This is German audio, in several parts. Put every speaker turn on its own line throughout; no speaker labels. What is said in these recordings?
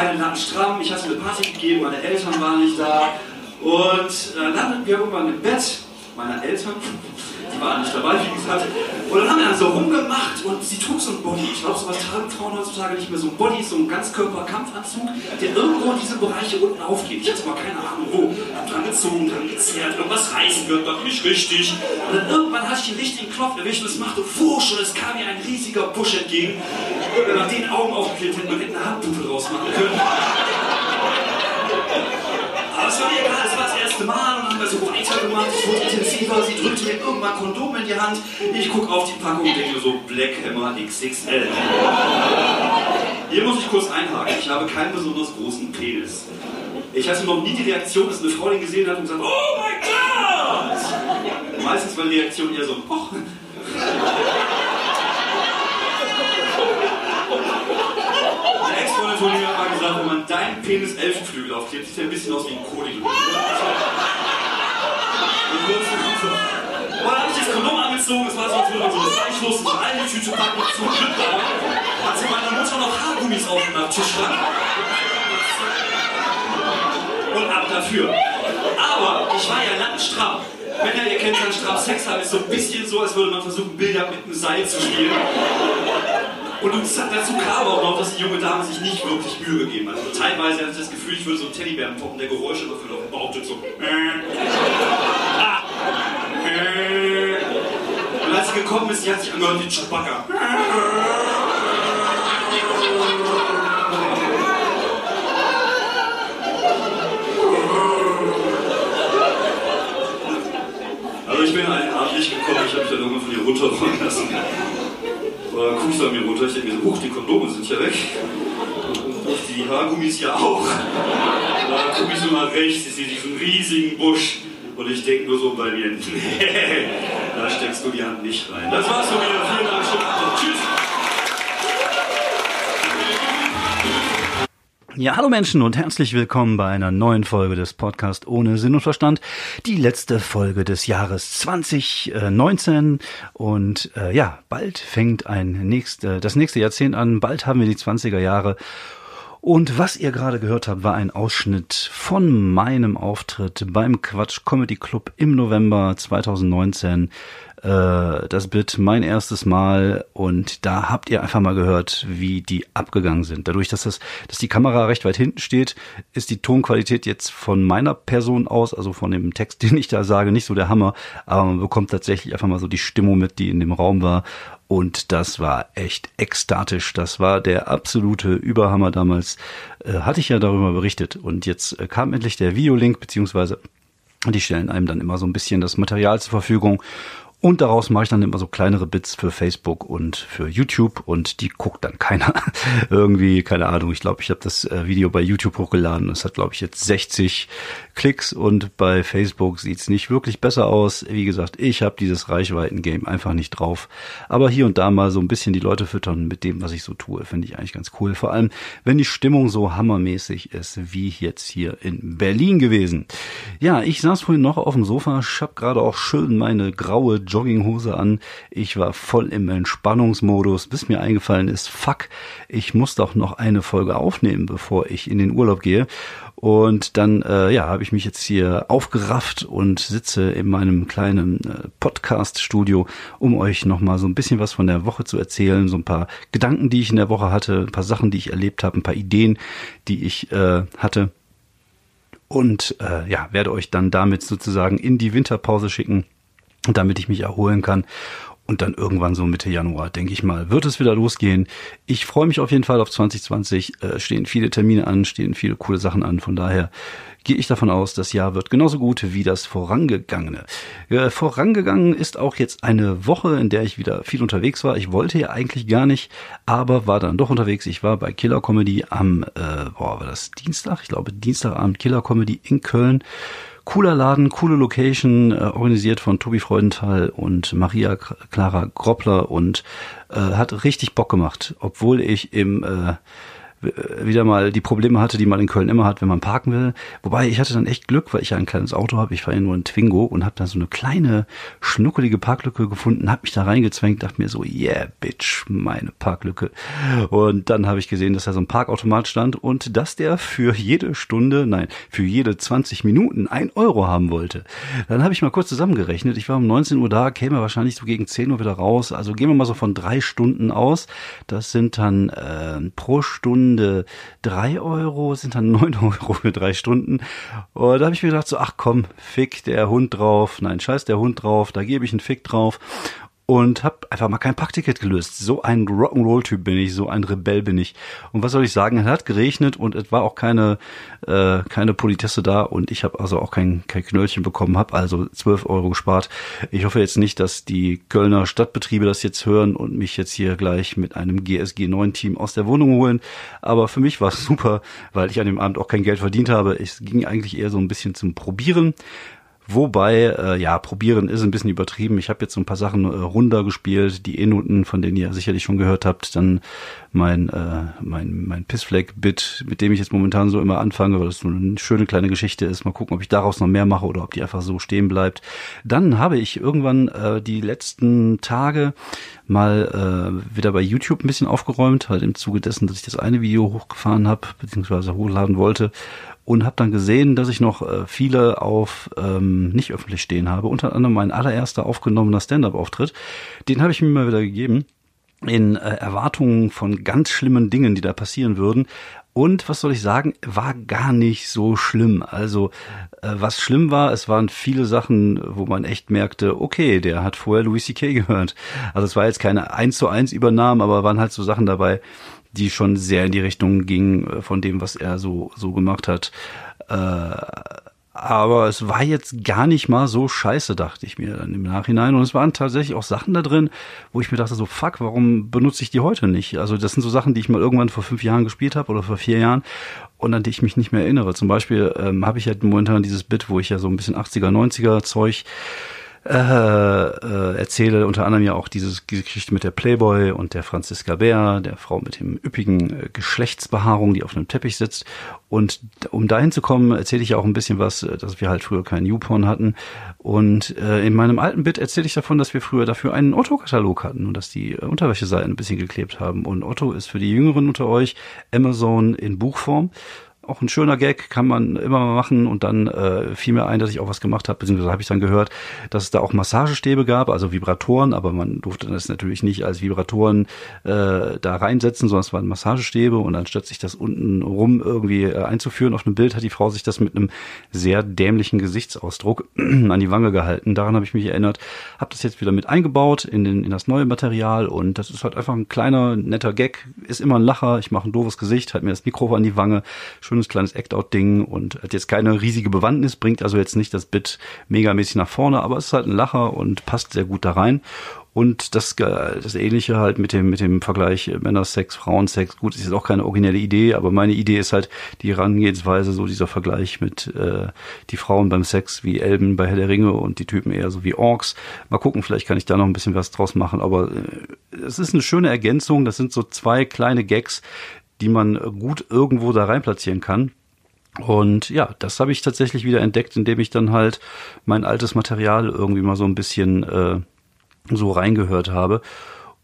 beide stramm, ich hatte eine Party gegeben, meine Eltern waren nicht da. Und äh, dann wir irgendwann im Bett meiner Eltern waren nicht dabei, wie gesagt. Und dann haben wir dann so rumgemacht und sie trug so ein Body. Ich glaube, sowas tragen Frauen heutzutage nicht mehr. So ein Body, so ein Ganzkörper-Kampfanzug, der irgendwo in diese Bereiche unten aufgeht. Ich hatte mal keine Ahnung wo. Hab dran gezogen, dran gezerrt, irgendwas reißen wird, doch nicht richtig. Und dann irgendwann hatte ich den richtigen Knopf erwischt und es machte Fusch und es kam mir ein riesiger Busch entgegen. Und nach den Augen aufgeklärt hätte man hätte eine Handpuppe draus machen können. Aber es war mir egal, es war das erste Mal und dann haben wir so weitergemacht, es wurde intensiver, sie drückte mir irgendwann Kondom in die Hand. Ich gucke auf die Packung und denke so, Black Hammer XXL. Hier muss ich kurz einhaken, ich habe keinen besonders großen Penis. Ich hatte noch nie die Reaktion, dass eine Frau den gesehen hat und gesagt, oh mein Gott! Meistens war die Reaktion eher so, oh. Ex-Freundin von mir hat mal gesagt, wenn man deinen Penis Elfenflügel aufklebt, sieht er ein bisschen aus wie ein Kohlidol. Und dann habe ich das Kondom angezogen, es war so, als würde man so eine Fleischwurst in eine Tüte packen, zum Glück aber hat sie meiner Mutter noch Haargummis auf dem Tischschrank. Und ab dafür. Aber ich war ja lang stramm. Männer, ihr kennt dann stramm Sex haben, ist so ein bisschen so, als würde man versuchen, Bilder mit einem Seil zu spielen. Und dazu kam auch noch, dass die junge Dame sich nicht wirklich Mühe gegeben hat. Also teilweise hatte ich das Gefühl, ich würde so einen Teddybären poppen, der Geräusche überfüllt auf dem Bauch so. Und als sie gekommen ist, die hat sich angehört wie Chewbacca. Also ich bin einen Abend gekommen, ich habe mich dann irgendwann von ihr runterrollen lassen. Oder guck ich da mir runter, ich denke mir so, huch, die Kondome sind ja weg. Und die Haargummis ja auch. Da gucke ich so nach rechts, ich sehe diesen riesigen Busch. Und ich denke nur so bei mir, nee, da steckst du die Hand nicht rein. Das war's von mir. Vielen Dank. Tschüss.
Ja, hallo Menschen und herzlich willkommen bei einer neuen Folge des Podcasts ohne Sinn und Verstand. Die letzte Folge des Jahres 2019 und äh, ja, bald fängt ein nächste, das nächste Jahrzehnt an. Bald haben wir die 20er Jahre. Und was ihr gerade gehört habt, war ein Ausschnitt von meinem Auftritt beim Quatsch Comedy Club im November 2019 äh, das wird mein erstes Mal und da habt ihr einfach mal gehört, wie die abgegangen sind. Dadurch, dass das, dass die Kamera recht weit hinten steht, ist die Tonqualität jetzt von meiner Person aus, also von dem Text, den ich da sage, nicht so der Hammer, aber man bekommt tatsächlich einfach mal so die Stimmung mit, die in dem Raum war. Und das war echt ekstatisch. Das war der absolute Überhammer damals. Äh, hatte ich ja darüber berichtet. Und jetzt äh, kam endlich der Videolink, beziehungsweise die stellen einem dann immer so ein bisschen das Material zur Verfügung. Und daraus mache ich dann immer so kleinere Bits für Facebook und für YouTube und die guckt dann keiner. Irgendwie, keine Ahnung, ich glaube, ich habe das äh, Video bei YouTube hochgeladen. Es hat, glaube ich, jetzt 60 Klicks und bei Facebook sieht's nicht wirklich besser aus. Wie gesagt, ich habe dieses Reichweiten-Game einfach nicht drauf. Aber hier und da mal so ein bisschen die Leute füttern mit dem, was ich so tue, finde ich eigentlich ganz cool. Vor allem, wenn die Stimmung so hammermäßig ist, wie jetzt hier in Berlin gewesen. Ja, ich saß vorhin noch auf dem Sofa, ich habe gerade auch schön meine graue Jogginghose an. Ich war voll im Entspannungsmodus, bis mir eingefallen ist, fuck, ich muss doch noch eine Folge aufnehmen, bevor ich in den Urlaub gehe. Und dann, äh, ja, habe ich mich jetzt hier aufgerafft und sitze in meinem kleinen äh, Podcast-Studio, um euch nochmal so ein bisschen was von der Woche zu erzählen, so ein paar Gedanken, die ich in der Woche hatte, ein paar Sachen, die ich erlebt habe, ein paar Ideen, die ich äh, hatte. Und äh, ja, werde euch dann damit sozusagen in die Winterpause schicken damit ich mich erholen kann. Und dann irgendwann so Mitte Januar, denke ich mal, wird es wieder losgehen. Ich freue mich auf jeden Fall auf 2020. Äh, stehen viele Termine an, stehen viele coole Sachen an. Von daher gehe ich davon aus, das Jahr wird genauso gut wie das vorangegangene. Äh, vorangegangen ist auch jetzt eine Woche, in der ich wieder viel unterwegs war. Ich wollte ja eigentlich gar nicht, aber war dann doch unterwegs. Ich war bei Killer Comedy am, äh, boah, war das Dienstag? Ich glaube Dienstagabend Killer Comedy in Köln. Cooler Laden, coole Location, äh, organisiert von Tobi Freudenthal und Maria Clara Groppler und äh, hat richtig Bock gemacht, obwohl ich im äh, wieder mal die Probleme hatte, die man in Köln immer hat, wenn man parken will. Wobei ich hatte dann echt Glück, weil ich ja ein kleines Auto habe. Ich fahre ja nur ein Twingo und habe da so eine kleine schnuckelige Parklücke gefunden, habe mich da reingezwängt, dachte mir so, yeah, bitch, meine Parklücke. Und dann habe ich gesehen, dass da so ein Parkautomat stand und dass der für jede Stunde, nein, für jede 20 Minuten ein Euro haben wollte. Dann habe ich mal kurz zusammengerechnet. Ich war um 19 Uhr da, käme wahrscheinlich so gegen 10 Uhr wieder raus. Also gehen wir mal so von drei Stunden aus. Das sind dann äh, pro Stunde drei Euro, sind dann neun Euro für drei Stunden. Und da habe ich mir gedacht, so, ach komm, fick der Hund drauf. Nein, scheiß der Hund drauf, da gebe ich einen Fick drauf und habe einfach mal kein Packticket gelöst. So ein Rock'n'Roll-Typ bin ich, so ein Rebell bin ich. Und was soll ich sagen? Es hat geregnet und es war auch keine äh, keine Politesse da und ich habe also auch kein kein Knöllchen bekommen, habe also 12 Euro gespart. Ich hoffe jetzt nicht, dass die Kölner Stadtbetriebe das jetzt hören und mich jetzt hier gleich mit einem GSG 9 Team aus der Wohnung holen. Aber für mich war es super, weil ich an dem Abend auch kein Geld verdient habe. Es ging eigentlich eher so ein bisschen zum Probieren. Wobei, äh, ja, probieren ist ein bisschen übertrieben. Ich habe jetzt so ein paar Sachen äh, runter gespielt, die E-Noten, von denen ihr sicherlich schon gehört habt. Dann mein, äh, mein, mein Pissfleck-Bit, mit dem ich jetzt momentan so immer anfange, weil das so eine schöne kleine Geschichte ist. Mal gucken, ob ich daraus noch mehr mache oder ob die einfach so stehen bleibt. Dann habe ich irgendwann äh, die letzten Tage mal äh, wieder bei YouTube ein bisschen aufgeräumt, halt im Zuge dessen, dass ich das eine Video hochgefahren habe, beziehungsweise hochladen wollte und habe dann gesehen, dass ich noch äh, viele auf ähm, nicht öffentlich stehen habe. Unter anderem mein allererster aufgenommener Stand-up-Auftritt. Den habe ich mir mal wieder gegeben in äh, Erwartungen von ganz schlimmen Dingen, die da passieren würden. Und was soll ich sagen, war gar nicht so schlimm. Also äh, was schlimm war, es waren viele Sachen, wo man echt merkte, okay, der hat vorher Louis C.K. gehört. Also es war jetzt keine eins zu eins Übernahme, aber waren halt so Sachen dabei, die schon sehr in die Richtung ging äh, von dem, was er so, so gemacht hat. Äh, aber es war jetzt gar nicht mal so scheiße, dachte ich mir dann im Nachhinein. Und es waren tatsächlich auch Sachen da drin, wo ich mir dachte, so fuck, warum benutze ich die heute nicht? Also das sind so Sachen, die ich mal irgendwann vor fünf Jahren gespielt habe oder vor vier Jahren und an die ich mich nicht mehr erinnere. Zum Beispiel ähm, habe ich halt momentan dieses Bit, wo ich ja so ein bisschen 80er, 90er Zeug äh, äh, erzähle unter anderem ja auch dieses, diese Geschichte mit der Playboy und der Franziska Bär, der Frau mit dem üppigen äh, Geschlechtsbehaarung, die auf einem Teppich sitzt. Und um dahin zu kommen, erzähle ich ja auch ein bisschen was, äh, dass wir halt früher keinen YouPorn hatten. Und äh, in meinem alten Bit erzähle ich davon, dass wir früher dafür einen Otto-Katalog hatten und dass die äh, Unterwäscheseiten ein bisschen geklebt haben. Und Otto ist für die Jüngeren unter euch Amazon in Buchform auch ein schöner Gag, kann man immer mal machen. Und dann äh, fiel mir ein, dass ich auch was gemacht habe, beziehungsweise habe ich dann gehört, dass es da auch Massagestäbe gab, also Vibratoren, aber man durfte das natürlich nicht als Vibratoren äh, da reinsetzen, sondern es waren Massagestäbe. Und anstatt sich das unten rum irgendwie äh, einzuführen auf einem Bild, hat die Frau sich das mit einem sehr dämlichen Gesichtsausdruck an die Wange gehalten. Daran habe ich mich erinnert, habe das jetzt wieder mit eingebaut in, den, in das neue Material. Und das ist halt einfach ein kleiner, netter Gag, ist immer ein Lacher, ich mache ein doofes Gesicht, halt mir das Mikro an die Wange, schön schönes kleines Act-Out-Ding und hat jetzt keine riesige Bewandtnis, bringt also jetzt nicht das Bit megamäßig nach vorne, aber es ist halt ein Lacher und passt sehr gut da rein. Und das, das Ähnliche halt mit dem, mit dem Vergleich Männersex, Frauensex. Gut, ist jetzt auch keine originelle Idee, aber meine Idee ist halt die Herangehensweise, so dieser Vergleich mit äh, die Frauen beim Sex wie Elben bei Herr der Ringe und die Typen eher so wie Orks. Mal gucken, vielleicht kann ich da noch ein bisschen was draus machen, aber äh, es ist eine schöne Ergänzung. Das sind so zwei kleine Gags, die man gut irgendwo da rein platzieren kann. Und ja, das habe ich tatsächlich wieder entdeckt, indem ich dann halt mein altes Material irgendwie mal so ein bisschen äh, so reingehört habe.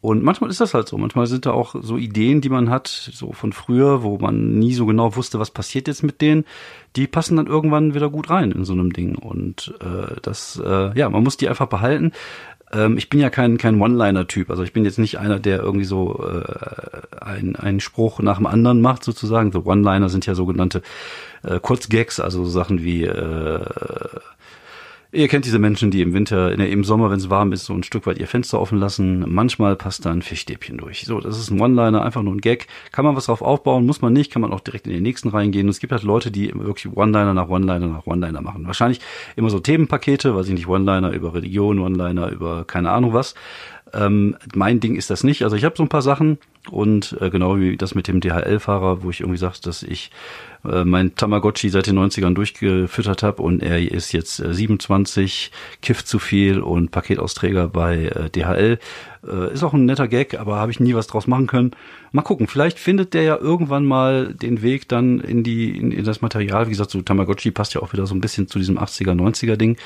Und manchmal ist das halt so. Manchmal sind da auch so Ideen, die man hat, so von früher, wo man nie so genau wusste, was passiert jetzt mit denen. Die passen dann irgendwann wieder gut rein in so einem Ding. Und äh, das, äh, ja, man muss die einfach behalten. Ähm, ich bin ja kein, kein One-Liner-Typ. Also ich bin jetzt nicht einer, der irgendwie so äh, ein, einen Spruch nach dem anderen macht, sozusagen. So One-Liner sind ja sogenannte äh, Kurzgags, also Sachen wie äh, Ihr kennt diese Menschen, die im Winter, in der, im Sommer, wenn es warm ist, so ein Stück weit ihr Fenster offen lassen. Manchmal passt da ein Fischstäbchen durch. So, das ist ein One-Liner, einfach nur ein Gag. Kann man was drauf aufbauen, muss man nicht, kann man auch direkt in den nächsten reingehen. Und es gibt halt Leute, die wirklich One-Liner nach One-Liner nach One-Liner machen. Wahrscheinlich immer so Themenpakete, weiß ich nicht, One-Liner über Religion, One-Liner über keine Ahnung was. Ähm, mein Ding ist das nicht. Also ich habe so ein paar Sachen und äh, genau wie das mit dem DHL-Fahrer, wo ich irgendwie sage, dass ich äh, mein Tamagotchi seit den 90ern durchgefüttert habe und er ist jetzt äh, 27, kifft zu viel und Paketausträger bei äh, DHL. Äh, ist auch ein netter Gag, aber habe ich nie was draus machen können. Mal gucken, vielleicht findet der ja irgendwann mal den Weg dann in die in, in das Material. Wie gesagt, so Tamagotchi passt ja auch wieder so ein bisschen zu diesem 80er, 90er Ding.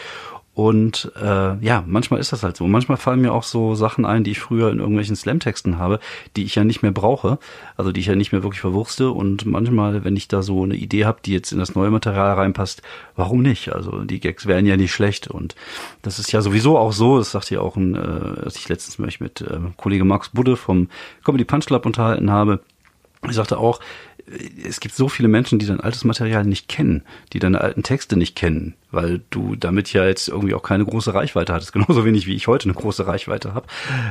Und äh, ja, manchmal ist das halt so. Manchmal fallen mir auch so Sachen ein, die ich früher in irgendwelchen Slam-Texten habe, die ich ja nicht mehr brauche, also die ich ja nicht mehr wirklich verwurste. Und manchmal, wenn ich da so eine Idee habe, die jetzt in das neue Material reinpasst, warum nicht? Also die Gags wären ja nicht schlecht. Und das ist ja sowieso auch so, das sagt ja auch ein, äh, als ich letztens mich mit äh, Kollege Max Budde vom Comedy Punch Club unterhalten habe, ich sagte auch, es gibt so viele Menschen, die dein altes Material nicht kennen, die deine alten Texte nicht kennen, weil du damit ja jetzt irgendwie auch keine große Reichweite hattest, genauso wenig wie ich heute eine große Reichweite habe.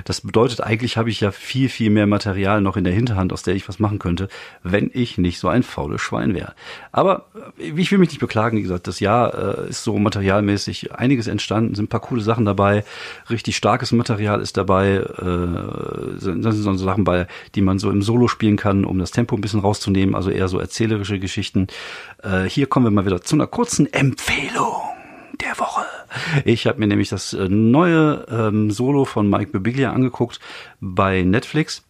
Das bedeutet, eigentlich habe ich ja viel, viel mehr Material noch in der Hinterhand, aus der ich was machen könnte, wenn ich nicht so ein faules Schwein wäre. Aber äh, ich will mich nicht beklagen, wie gesagt, das Jahr äh, ist so materialmäßig einiges entstanden, sind ein paar coole Sachen dabei, richtig starkes Material ist dabei, äh, sind, sind so Sachen bei, die man so im Solo spielen kann, um das Tempo ein bisschen rauszunehmen, also eher so erzählerische Geschichten. Hier kommen wir mal wieder zu einer kurzen Empfehlung der Woche. Ich habe mir nämlich das äh, neue ähm, Solo von Mike Bibiglia angeguckt bei Netflix.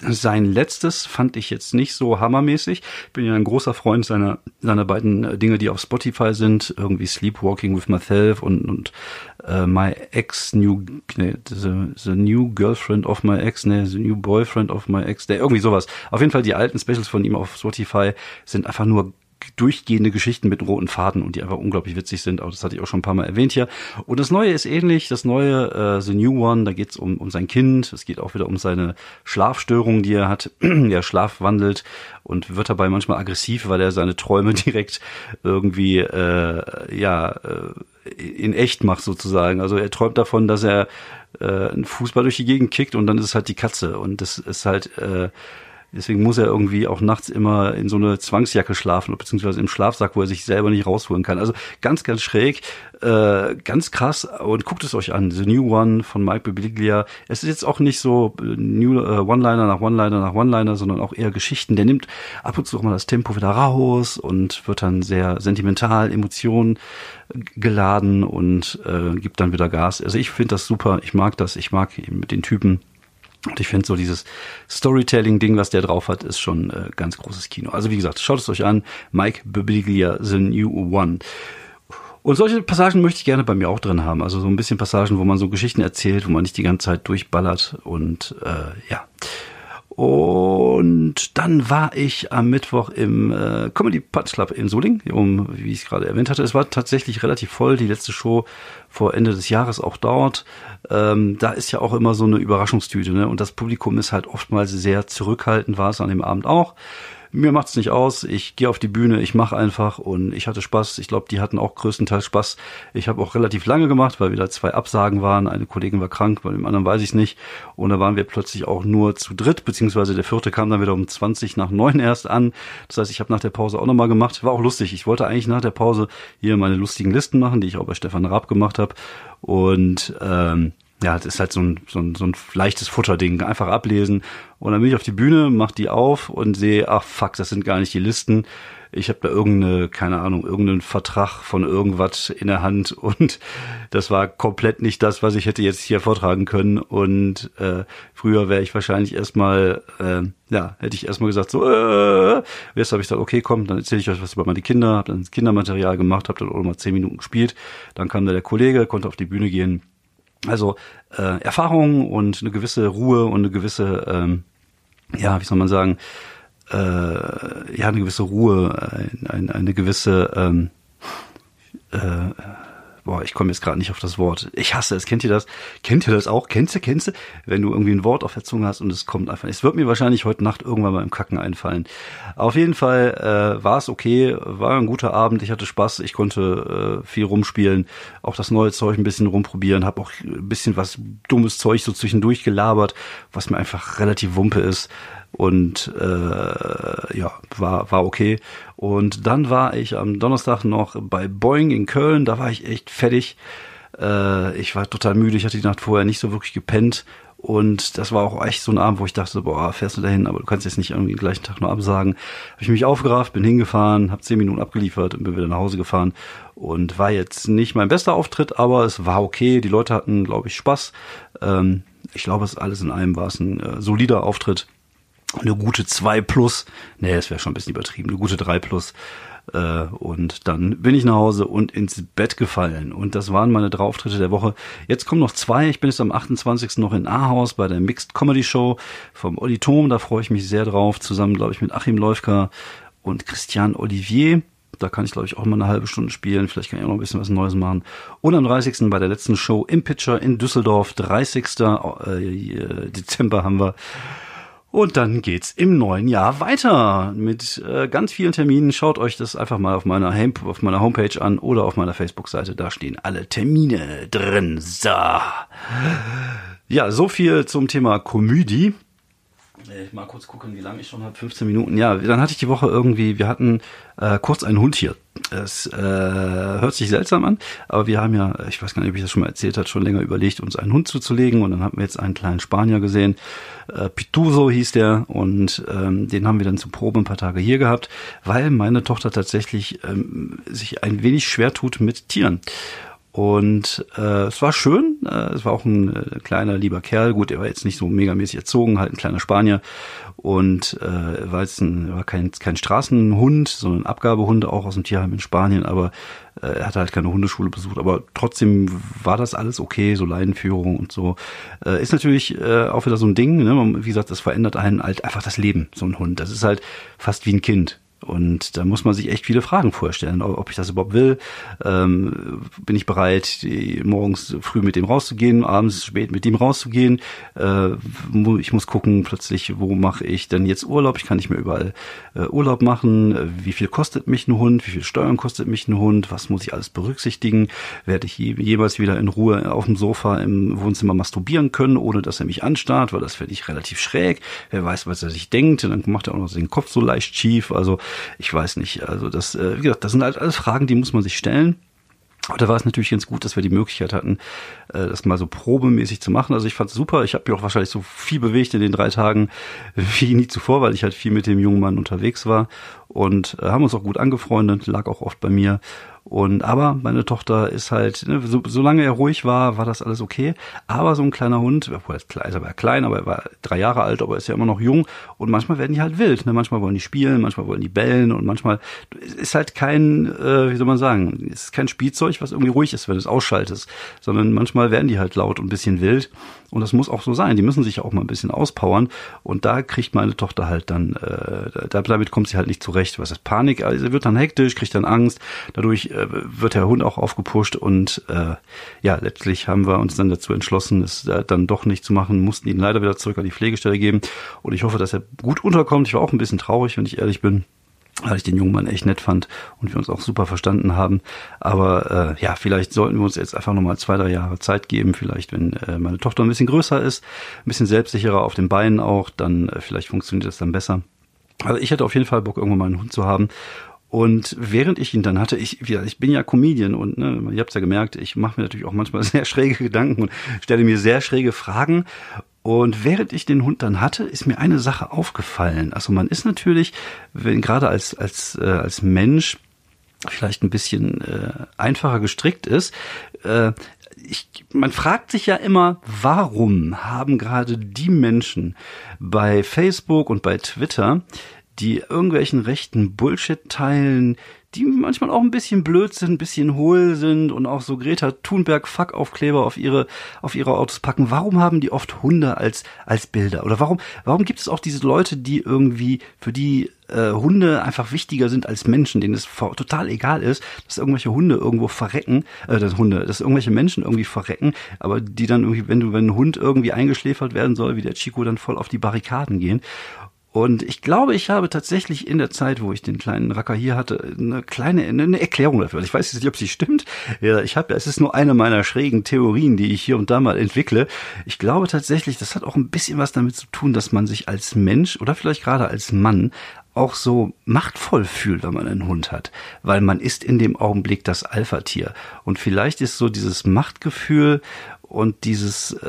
Sein letztes fand ich jetzt nicht so hammermäßig. Bin ja ein großer Freund seiner, seiner beiden äh, Dinge, die auf Spotify sind. Irgendwie Sleepwalking with Myself und, und uh, My Ex New, nee, the, the New Girlfriend of My Ex, nee, The New Boyfriend of My Ex, der irgendwie sowas. Auf jeden Fall die alten Specials von ihm auf Spotify sind einfach nur durchgehende Geschichten mit roten Faden und die einfach unglaublich witzig sind. Aber das hatte ich auch schon ein paar Mal erwähnt hier. Und das Neue ist ähnlich. Das Neue, äh, The New One, da geht es um, um sein Kind. Es geht auch wieder um seine Schlafstörung, die er hat. er schlafwandelt und wird dabei manchmal aggressiv, weil er seine Träume direkt irgendwie, äh, ja, äh, in echt macht sozusagen. Also er träumt davon, dass er äh, einen Fußball durch die Gegend kickt und dann ist es halt die Katze. Und das ist halt... Äh, Deswegen muss er irgendwie auch nachts immer in so eine Zwangsjacke schlafen, beziehungsweise im Schlafsack, wo er sich selber nicht rausholen kann. Also ganz, ganz schräg, äh, ganz krass. Und guckt es euch an. The New One von Mike Birbiglia. Es ist jetzt auch nicht so äh, New äh, One-Liner nach One-Liner nach One-Liner, sondern auch eher Geschichten. Der nimmt ab und zu auch mal das Tempo wieder raus und wird dann sehr sentimental, Emotionen geladen und äh, gibt dann wieder Gas. Also ich finde das super. Ich mag das. Ich mag den Typen und ich finde so dieses Storytelling-Ding, was der drauf hat, ist schon äh, ganz großes Kino. Also wie gesagt, schaut es euch an. Mike Birbiglia, The New One. Und solche Passagen möchte ich gerne bei mir auch drin haben. Also so ein bisschen Passagen, wo man so Geschichten erzählt, wo man nicht die ganze Zeit durchballert. Und äh, ja. Und dann war ich am Mittwoch im äh, Comedy Punch Club in Soling, um, wie ich es gerade erwähnt hatte. Es war tatsächlich relativ voll. Die letzte Show vor Ende des Jahres auch dort. Ähm, da ist ja auch immer so eine Überraschungstüte, ne? Und das Publikum ist halt oftmals sehr zurückhaltend, war es an dem Abend auch mir macht's nicht aus. Ich gehe auf die Bühne, ich mache einfach und ich hatte Spaß. Ich glaube, die hatten auch größtenteils Spaß. Ich habe auch relativ lange gemacht, weil wieder zwei Absagen waren. Eine Kollegin war krank, bei dem anderen weiß ich nicht. Und da waren wir plötzlich auch nur zu dritt, beziehungsweise der vierte kam dann wieder um 20 nach neun erst an. Das heißt, ich habe nach der Pause auch nochmal gemacht. War auch lustig. Ich wollte eigentlich nach der Pause hier meine lustigen Listen machen, die ich auch bei Stefan Raab gemacht habe. Und ähm, ja, das ist halt so ein, so ein, so ein leichtes Futterding. Einfach ablesen. Und dann bin ich auf die Bühne, mach die auf und sehe, ach fuck, das sind gar nicht die Listen. Ich habe da irgendeine, keine Ahnung, irgendeinen Vertrag von irgendwas in der Hand und das war komplett nicht das, was ich hätte jetzt hier vortragen können. Und äh, früher wäre ich wahrscheinlich erstmal, äh, ja, hätte ich erstmal gesagt, so, äh, jetzt habe ich gesagt, okay, komm, dann erzähle ich euch was über meine Kinder, habe dann Kindermaterial gemacht, habe dann auch mal zehn Minuten gespielt. Dann kam da der Kollege, konnte auf die Bühne gehen also äh, Erfahrung und eine gewisse Ruhe und eine gewisse, ähm, ja, wie soll man sagen, äh, ja, eine gewisse Ruhe, eine, eine gewisse ähm, äh, boah, ich komme jetzt gerade nicht auf das Wort. Ich hasse es. Kennt ihr das? Kennt ihr das auch? Kennst du, kennst du? Wenn du irgendwie ein Wort auf der Zunge hast und es kommt einfach. Es wird mir wahrscheinlich heute Nacht irgendwann mal im Kacken einfallen. Auf jeden Fall äh, war es okay, war ein guter Abend. Ich hatte Spaß. Ich konnte äh, viel rumspielen, auch das neue Zeug ein bisschen rumprobieren. Habe auch ein bisschen was dummes Zeug so zwischendurch gelabert, was mir einfach relativ wumpe ist und äh, ja, war, war okay. Und dann war ich am Donnerstag noch bei Boeing in Köln, da war ich echt fertig. Äh, ich war total müde, ich hatte die Nacht vorher nicht so wirklich gepennt und das war auch echt so ein Abend, wo ich dachte, boah, fährst du dahin, aber du kannst jetzt nicht irgendwie den gleichen Tag nur absagen. Habe ich mich aufgerafft, bin hingefahren, habe zehn Minuten abgeliefert und bin wieder nach Hause gefahren. Und war jetzt nicht mein bester Auftritt, aber es war okay. Die Leute hatten, glaube ich, Spaß. Ähm, ich glaube, es alles in allem war es ein äh, solider Auftritt. Eine gute 2 plus. Nee, das wäre schon ein bisschen übertrieben. Eine gute 3 plus. Äh, und dann bin ich nach Hause und ins Bett gefallen. Und das waren meine drei Auftritte der Woche. Jetzt kommen noch zwei. Ich bin jetzt am 28. noch in Ahaus bei der Mixed Comedy Show vom Olli Thom. Da freue ich mich sehr drauf. Zusammen, glaube ich, mit Achim Läufka und Christian Olivier. Da kann ich, glaube ich, auch mal eine halbe Stunde spielen. Vielleicht kann ich auch noch ein bisschen was Neues machen. Und am 30. bei der letzten Show im Pitcher in Düsseldorf. 30. Äh, Dezember haben wir. Und dann geht's im neuen Jahr weiter mit äh, ganz vielen Terminen. Schaut euch das einfach mal auf meiner, auf meiner Homepage an oder auf meiner Facebook-Seite. Da stehen alle Termine drin. So. Ja, so viel zum Thema Komödie. Ich mal kurz gucken, wie lange ich schon habe. 15 Minuten. Ja, dann hatte ich die Woche irgendwie, wir hatten äh, kurz einen Hund hier. Es äh, hört sich seltsam an, aber wir haben ja, ich weiß gar nicht, ob ich das schon mal erzählt habe, schon länger überlegt, uns einen Hund zuzulegen. Und dann haben wir jetzt einen kleinen Spanier gesehen. Äh, Pituso hieß der. Und ähm, den haben wir dann zur Probe ein paar Tage hier gehabt, weil meine Tochter tatsächlich ähm, sich ein wenig schwer tut mit Tieren. Und äh, es war schön. Äh, es war auch ein äh, kleiner, lieber Kerl. Gut, er war jetzt nicht so megamäßig erzogen, halt ein kleiner Spanier. Und äh, war jetzt ein, war kein, kein Straßenhund, sondern Abgabehund auch aus dem Tierheim in Spanien. Aber äh, er hatte halt keine Hundeschule besucht. Aber trotzdem war das alles okay, so Leinenführung und so. Äh, ist natürlich äh, auch wieder so ein Ding. Ne? Wie gesagt, das verändert einen halt einfach das Leben, so ein Hund. Das ist halt fast wie ein Kind. Und da muss man sich echt viele Fragen vorstellen, ob ich das überhaupt will. Ähm, bin ich bereit, morgens früh mit dem rauszugehen, abends spät mit dem rauszugehen? Äh, ich muss gucken, plötzlich, wo mache ich denn jetzt Urlaub? Ich kann nicht mehr überall äh, Urlaub machen. Wie viel kostet mich ein Hund? Wie viel Steuern kostet mich ein Hund? Was muss ich alles berücksichtigen? Werde ich jemals wieder in Ruhe auf dem Sofa im Wohnzimmer masturbieren können, ohne dass er mich anstarrt? Weil das fände ich relativ schräg. Wer weiß, was er sich denkt. Und dann macht er auch noch den Kopf so leicht schief. Also ich weiß nicht. Also das, äh, wie gesagt, das sind halt alles Fragen, die muss man sich stellen. Aber da war es natürlich ganz gut, dass wir die Möglichkeit hatten, äh, das mal so probemäßig zu machen. Also ich fand es super. Ich habe mich auch wahrscheinlich so viel bewegt in den drei Tagen wie nie zuvor, weil ich halt viel mit dem jungen Mann unterwegs war und äh, haben uns auch gut angefreundet, lag auch oft bei mir. Und aber meine Tochter ist halt, ne, so, solange er ruhig war, war das alles okay. Aber so ein kleiner Hund, obwohl er klein, er war klein, aber er war drei Jahre alt, aber er ist ja immer noch jung. Und manchmal werden die halt wild. Ne? Manchmal wollen die spielen, manchmal wollen die bellen und manchmal ist halt kein, äh, wie soll man sagen, ist kein Spielzeug, was irgendwie ruhig ist, wenn du es ausschaltest, sondern manchmal werden die halt laut und ein bisschen wild. Und das muss auch so sein. Die müssen sich auch mal ein bisschen auspowern. Und da kriegt meine Tochter halt dann, äh, damit kommt sie halt nicht zurecht. Was ist Panik? Also wird dann hektisch, kriegt dann Angst. Dadurch äh, wird der Hund auch aufgepusht. Und äh, ja, letztlich haben wir uns dann dazu entschlossen, es äh, dann doch nicht zu machen, mussten ihn leider wieder zurück an die Pflegestelle geben. Und ich hoffe, dass er gut unterkommt. Ich war auch ein bisschen traurig, wenn ich ehrlich bin weil ich den jungen Mann echt nett fand und wir uns auch super verstanden haben. Aber äh, ja, vielleicht sollten wir uns jetzt einfach nochmal zwei, drei Jahre Zeit geben. Vielleicht, wenn äh, meine Tochter ein bisschen größer ist, ein bisschen selbstsicherer auf den Beinen auch, dann äh, vielleicht funktioniert das dann besser. Also ich hätte auf jeden Fall Bock, irgendwann mal einen Hund zu haben. Und während ich ihn dann hatte, ich, ich bin ja Comedian und ne, ihr habt ja gemerkt, ich mache mir natürlich auch manchmal sehr schräge Gedanken und stelle mir sehr schräge Fragen. Und während ich den Hund dann hatte, ist mir eine Sache aufgefallen. Also man ist natürlich, wenn gerade als als äh, als Mensch vielleicht ein bisschen äh, einfacher gestrickt ist, äh, man fragt sich ja immer, warum haben gerade die Menschen bei Facebook und bei Twitter, die irgendwelchen rechten Bullshit teilen, die manchmal auch ein bisschen blöd sind, ein bisschen hohl sind und auch so Greta Thunberg Fuck-Aufkleber auf ihre, auf ihre Autos packen. Warum haben die oft Hunde als, als Bilder? Oder warum, warum gibt es auch diese Leute, die irgendwie, für die äh, Hunde einfach wichtiger sind als Menschen, denen es total egal ist, dass irgendwelche Hunde irgendwo verrecken, äh, das Hunde, dass irgendwelche Menschen irgendwie verrecken, aber die dann irgendwie, wenn du, wenn ein Hund irgendwie eingeschläfert werden soll, wie der Chico, dann voll auf die Barrikaden gehen. Und ich glaube, ich habe tatsächlich in der Zeit, wo ich den kleinen Racker hier hatte, eine kleine eine Erklärung dafür. Ich weiß jetzt nicht, ob sie stimmt. Ja, ich habe, es ist nur eine meiner schrägen Theorien, die ich hier und da mal entwickle. Ich glaube tatsächlich, das hat auch ein bisschen was damit zu tun, dass man sich als Mensch oder vielleicht gerade als Mann auch so machtvoll fühlt, wenn man einen Hund hat, weil man ist in dem Augenblick das Alpha-Tier. Und vielleicht ist so dieses Machtgefühl und dieses, äh,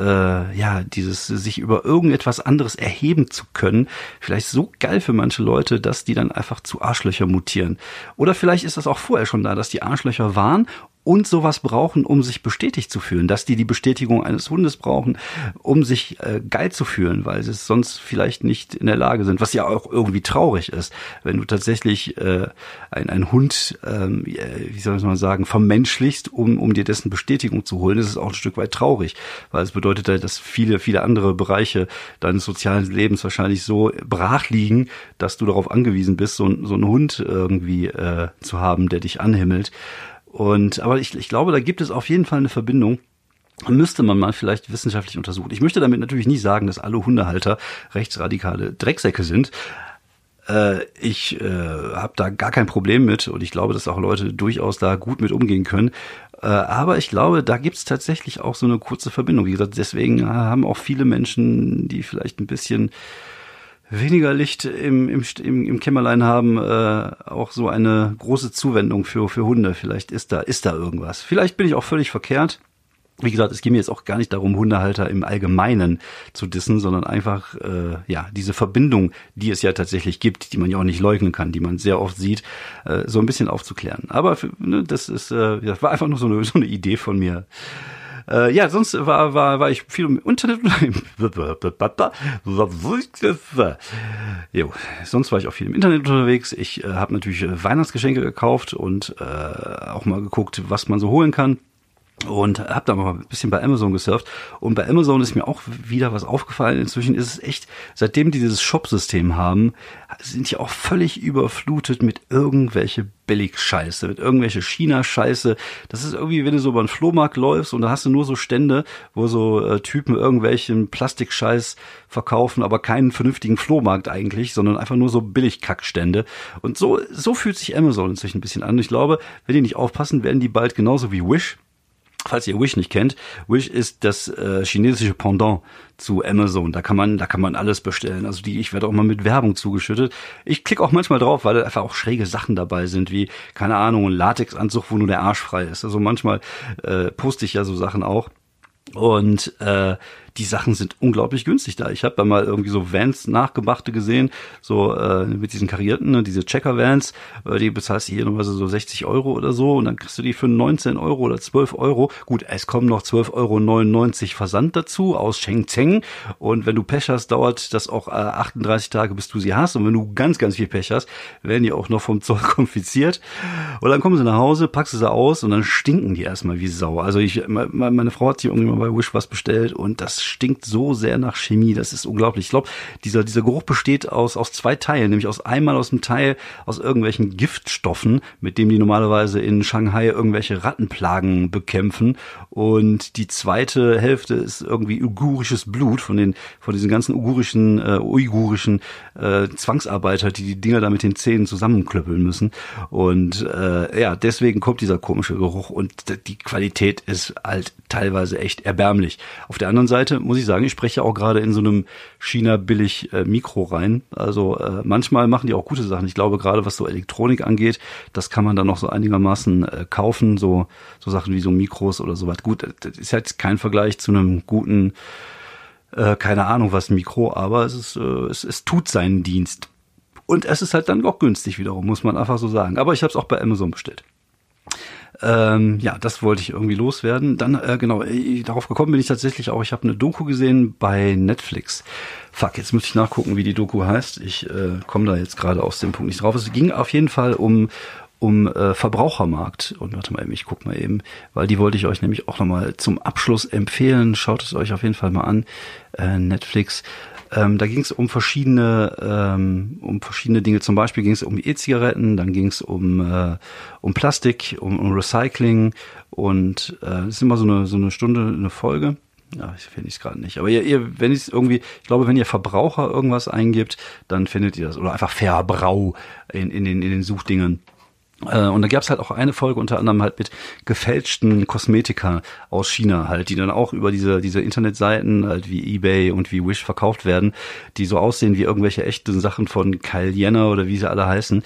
ja, dieses sich über irgendetwas anderes erheben zu können, vielleicht so geil für manche Leute, dass die dann einfach zu Arschlöcher mutieren. Oder vielleicht ist das auch vorher schon da, dass die Arschlöcher waren und sowas brauchen, um sich bestätigt zu fühlen, dass die die Bestätigung eines Hundes brauchen, um sich äh, geil zu fühlen, weil sie sonst vielleicht nicht in der Lage sind, was ja auch irgendwie traurig ist, wenn du tatsächlich äh, ein, ein Hund, ähm, wie soll man sagen, vermenschlichst, um, um dir dessen Bestätigung zu holen, ist es auch ein Stück weit traurig, weil es bedeutet halt, dass viele, viele andere Bereiche deines sozialen Lebens wahrscheinlich so brach liegen, dass du darauf angewiesen bist, so, so einen Hund irgendwie äh, zu haben, der dich anhimmelt. Und aber ich, ich glaube, da gibt es auf jeden Fall eine Verbindung. Müsste man mal vielleicht wissenschaftlich untersuchen. Ich möchte damit natürlich nicht sagen, dass alle Hundehalter rechtsradikale Drecksäcke sind. Äh, ich äh, habe da gar kein Problem mit und ich glaube, dass auch Leute durchaus da gut mit umgehen können. Äh, aber ich glaube, da gibt es tatsächlich auch so eine kurze Verbindung. Wie gesagt, deswegen haben auch viele Menschen, die vielleicht ein bisschen weniger Licht im, im, im, Kämmerlein haben, äh, auch so eine große Zuwendung für, für Hunde. Vielleicht ist da, ist da irgendwas. Vielleicht bin ich auch völlig verkehrt. Wie gesagt, es geht mir jetzt auch gar nicht darum, Hundehalter im Allgemeinen zu dissen, sondern einfach, äh, ja, diese Verbindung, die es ja tatsächlich gibt, die man ja auch nicht leugnen kann, die man sehr oft sieht, äh, so ein bisschen aufzuklären. Aber für, ne, das ist, äh, das war einfach nur so eine, so eine Idee von mir. Äh, ja, sonst war, war, war ich viel im Internet. jo, sonst war ich auch viel im Internet unterwegs. Ich äh, habe natürlich äh, Weihnachtsgeschenke gekauft und äh, auch mal geguckt, was man so holen kann und habe da mal ein bisschen bei Amazon gesurft und bei Amazon ist mir auch wieder was aufgefallen. Inzwischen ist es echt, seitdem die dieses Shop-System haben, sind die auch völlig überflutet mit irgendwelche Billig-Scheiße, mit irgendwelche China-Scheiße. Das ist irgendwie, wenn du so über einen Flohmarkt läufst und da hast du nur so Stände, wo so äh, Typen irgendwelchen Plastikscheiß verkaufen, aber keinen vernünftigen Flohmarkt eigentlich, sondern einfach nur so Billig-Kackstände. Und so, so fühlt sich Amazon inzwischen ein bisschen an. Ich glaube, wenn die nicht aufpassen, werden die bald genauso wie Wish Falls ihr Wish nicht kennt, Wish ist das äh, chinesische Pendant zu Amazon. Da kann man, da kann man alles bestellen. Also die, ich werde auch mal mit Werbung zugeschüttet. Ich klicke auch manchmal drauf, weil da einfach auch schräge Sachen dabei sind, wie keine Ahnung, ein Latexanzug, wo nur der Arsch frei ist. Also manchmal äh, poste ich ja so Sachen auch. Und äh, die Sachen sind unglaublich günstig da. Ich habe da mal irgendwie so Vans nachgemachte gesehen, so äh, mit diesen karierten, ne, diese Checker-Vans, äh, die bezahlst du hier normalerweise so 60 Euro oder so und dann kriegst du die für 19 Euro oder 12 Euro. Gut, es kommen noch 12,99 Euro Versand dazu aus Shenzhen und wenn du Pech hast, dauert das auch äh, 38 Tage, bis du sie hast und wenn du ganz, ganz viel Pech hast, werden die auch noch vom Zoll konfiziert und dann kommen sie nach Hause, packst du sie aus und dann stinken die erstmal wie Sau. Also ich, meine Frau hat sich irgendwie mal bei Wish was bestellt und das stinkt so sehr nach Chemie, das ist unglaublich. Ich glaube, dieser, dieser Geruch besteht aus, aus zwei Teilen, nämlich aus einmal aus dem Teil aus irgendwelchen Giftstoffen, mit dem die normalerweise in Shanghai irgendwelche Rattenplagen bekämpfen. Und die zweite Hälfte ist irgendwie uigurisches Blut von den, von diesen ganzen ugurischen, äh, uigurischen äh, Zwangsarbeiter, die die Dinger da mit den Zähnen zusammenklöppeln müssen. Und äh, ja, deswegen kommt dieser komische Geruch und die Qualität ist halt teilweise echt erbärmlich. Auf der anderen Seite muss ich sagen, ich spreche auch gerade in so einem China-billig äh, rein. Also äh, manchmal machen die auch gute Sachen. Ich glaube, gerade was so Elektronik angeht, das kann man dann noch so einigermaßen äh, kaufen. So, so Sachen wie so Mikros oder so was. Gut, das ist halt kein Vergleich zu einem guten, äh, keine Ahnung was Mikro, aber es ist, äh, es, es tut seinen Dienst. Und es ist halt dann auch günstig wiederum, muss man einfach so sagen. Aber ich habe es auch bei Amazon bestellt. Ähm, ja, das wollte ich irgendwie loswerden. Dann, äh, genau, äh, darauf gekommen bin ich tatsächlich auch, ich habe eine Doku gesehen bei Netflix. Fuck, jetzt muss ich nachgucken, wie die Doku heißt. Ich äh, komme da jetzt gerade aus dem Punkt nicht drauf. Es ging auf jeden Fall um um äh, Verbrauchermarkt. Und warte mal, ich guck mal eben, weil die wollte ich euch nämlich auch nochmal zum Abschluss empfehlen. Schaut es euch auf jeden Fall mal an. Äh, Netflix. Ähm, da ging es um verschiedene, ähm, um verschiedene Dinge. Zum Beispiel ging es um E-Zigaretten, dann ging es um, äh, um Plastik, um, um Recycling und äh, das ist immer so eine, so eine Stunde, eine Folge. Ja, ich finde es gerade nicht. Aber ihr, ihr wenn ich irgendwie, ich glaube, wenn ihr Verbraucher irgendwas eingibt, dann findet ihr das. Oder einfach Verbrau in, in, den, in den Suchdingen Äh, und da gab es halt auch eine Folge unter anderem halt mit gefälschten Kosmetika aus China halt, die dann auch über diese, diese Internetseiten halt wie Ebay und wie Wish verkauft werden, die so aussehen wie irgendwelche echten Sachen von Kyle Jenner oder wie sie alle heißen.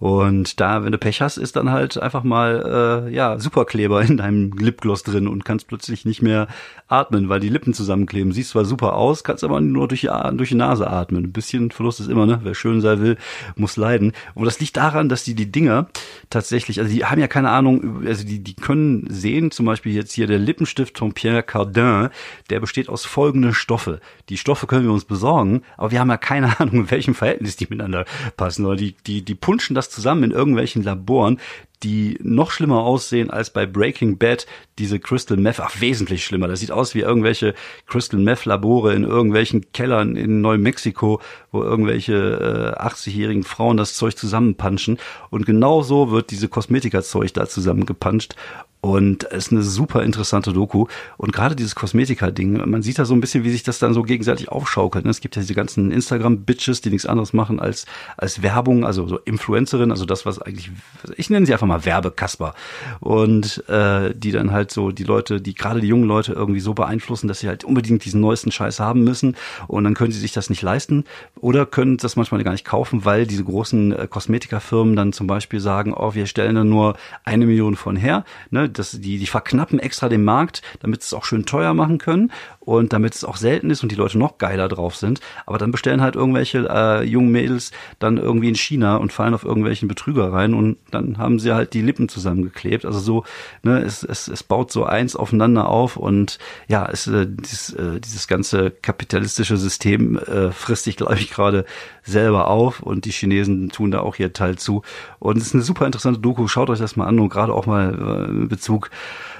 Und da, wenn du Pech hast, ist dann halt einfach mal äh, ja Superkleber in deinem Lipgloss drin und kannst plötzlich nicht mehr atmen, weil die Lippen zusammenkleben. Siehst zwar super aus, kannst aber nur durch die, durch die Nase atmen. Ein bisschen Verlust ist immer, ne? Wer schön sein will, muss leiden. Und das liegt daran, dass die die Dinger tatsächlich, also die haben ja keine Ahnung, also die, die können sehen, zum Beispiel jetzt hier der Lippenstift von Pierre Cardin, der besteht aus folgenden Stoffe. Die Stoffe können wir uns besorgen, aber wir haben ja keine Ahnung, in welchem Verhältnis die miteinander passen. Oder die, die, die punschen das zusammen in irgendwelchen Laboren, die noch schlimmer aussehen als bei Breaking Bad diese Crystal Meth, ach wesentlich schlimmer. Das sieht aus wie irgendwelche Crystal Meth Labore in irgendwelchen Kellern in Neumexiko, wo irgendwelche äh, 80-jährigen Frauen das Zeug zusammenpanschen. Und genau so wird diese Kosmetikazeug da zusammengepanscht. Und es ist eine super interessante Doku. Und gerade dieses Kosmetika-Ding, man sieht da so ein bisschen, wie sich das dann so gegenseitig aufschaukelt. Es gibt ja diese ganzen Instagram-Bitches, die nichts anderes machen als, als Werbung, also so Influencerin, also das, was eigentlich, ich nenne sie einfach mal Werbekasper. Und äh, die dann halt so die Leute, die gerade die jungen Leute irgendwie so beeinflussen, dass sie halt unbedingt diesen neuesten Scheiß haben müssen. Und dann können sie sich das nicht leisten oder können das manchmal gar nicht kaufen, weil diese großen äh, Kosmetikafirmen dann zum Beispiel sagen, oh, wir stellen da nur eine Million von her. Ne? Das, die, die verknappen extra den Markt, damit es auch schön teuer machen können und damit es auch selten ist und die Leute noch geiler drauf sind. Aber dann bestellen halt irgendwelche äh, jungen Mädels dann irgendwie in China und fallen auf irgendwelchen Betrüger rein und dann haben sie halt die Lippen zusammengeklebt. Also so, ne, es, es, es baut so eins aufeinander auf und ja, es, äh, dieses, äh, dieses ganze kapitalistische System äh, frisst sich, glaube ich, gerade selber auf und die Chinesen tun da auch ihr Teil zu. Und es ist eine super interessante Doku. Schaut euch das mal an und gerade auch mal äh, Bezug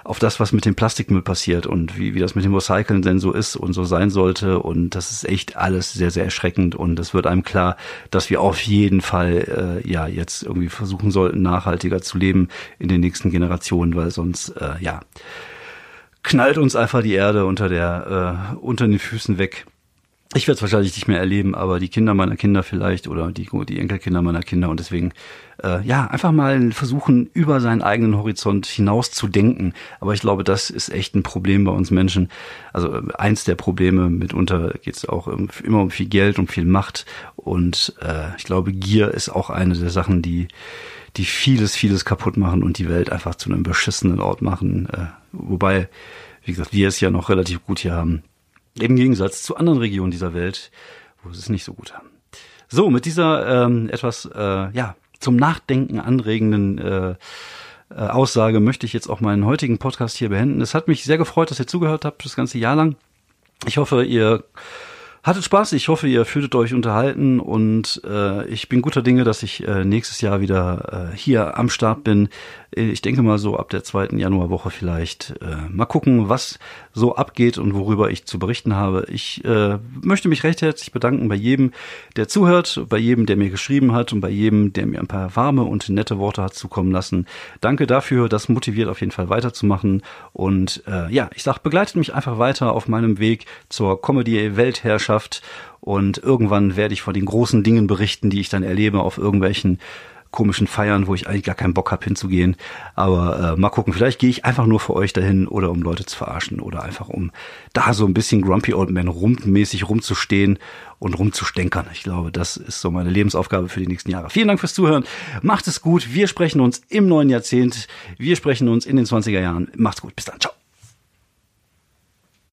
auf das, was mit dem Plastikmüll passiert und wie, wie das mit dem Recyceln denn so ist und so sein sollte. Und das ist echt alles sehr, sehr erschreckend. Und es wird einem klar, dass wir auf jeden Fall äh, ja jetzt irgendwie versuchen sollten, nachhaltiger zu leben in den nächsten Generationen, weil sonst äh, ja knallt uns einfach die Erde unter der äh, unter den Füßen weg. Ich werde es wahrscheinlich nicht mehr erleben, aber die Kinder meiner Kinder vielleicht oder die, die Enkelkinder meiner Kinder und deswegen äh, ja einfach mal versuchen über seinen eigenen Horizont hinaus zu denken. Aber ich glaube, das ist echt ein Problem bei uns Menschen. Also äh, eins der Probleme mitunter geht es auch immer um viel Geld, um viel Macht und äh, ich glaube Gier ist auch eine der Sachen, die die vieles vieles kaputt machen und die Welt einfach zu einem beschissenen Ort machen. Äh, wobei wie gesagt wir es ja noch relativ gut hier haben. Im Gegensatz zu anderen Regionen dieser Welt, wo sie es nicht so gut haben. So, mit dieser ähm, etwas äh, ja zum Nachdenken anregenden äh, äh, Aussage möchte ich jetzt auch meinen heutigen Podcast hier beenden. Es hat mich sehr gefreut, dass ihr zugehört habt das ganze Jahr lang. Ich hoffe, ihr Hattet Spaß, ich hoffe, ihr fühltet euch unterhalten und äh, ich bin guter Dinge, dass ich äh, nächstes Jahr wieder äh, hier am Start bin. Ich denke mal so ab der zweiten Januarwoche vielleicht. Äh, mal gucken, was so abgeht und worüber ich zu berichten habe. Ich äh, möchte mich recht herzlich bedanken bei jedem, der zuhört, bei jedem, der mir geschrieben hat und bei jedem, der mir ein paar warme und nette Worte hat zukommen lassen. Danke dafür, das motiviert auf jeden Fall weiterzumachen. Und äh, ja, ich sag, begleitet mich einfach weiter auf meinem Weg zur Comedy-Weltherrschaft. Und irgendwann werde ich von den großen Dingen berichten, die ich dann erlebe auf irgendwelchen komischen Feiern, wo ich eigentlich gar keinen Bock habe hinzugehen. Aber äh, mal gucken, vielleicht gehe ich einfach nur für euch dahin oder um Leute zu verarschen oder einfach um da so ein bisschen Grumpy Old Man rummäßig rumzustehen und rumzustänkern. Ich glaube, das ist so meine Lebensaufgabe für die nächsten Jahre. Vielen Dank fürs Zuhören. Macht es gut. Wir sprechen uns im neuen Jahrzehnt. Wir sprechen uns in den 20er Jahren. Macht's gut. Bis dann. Ciao.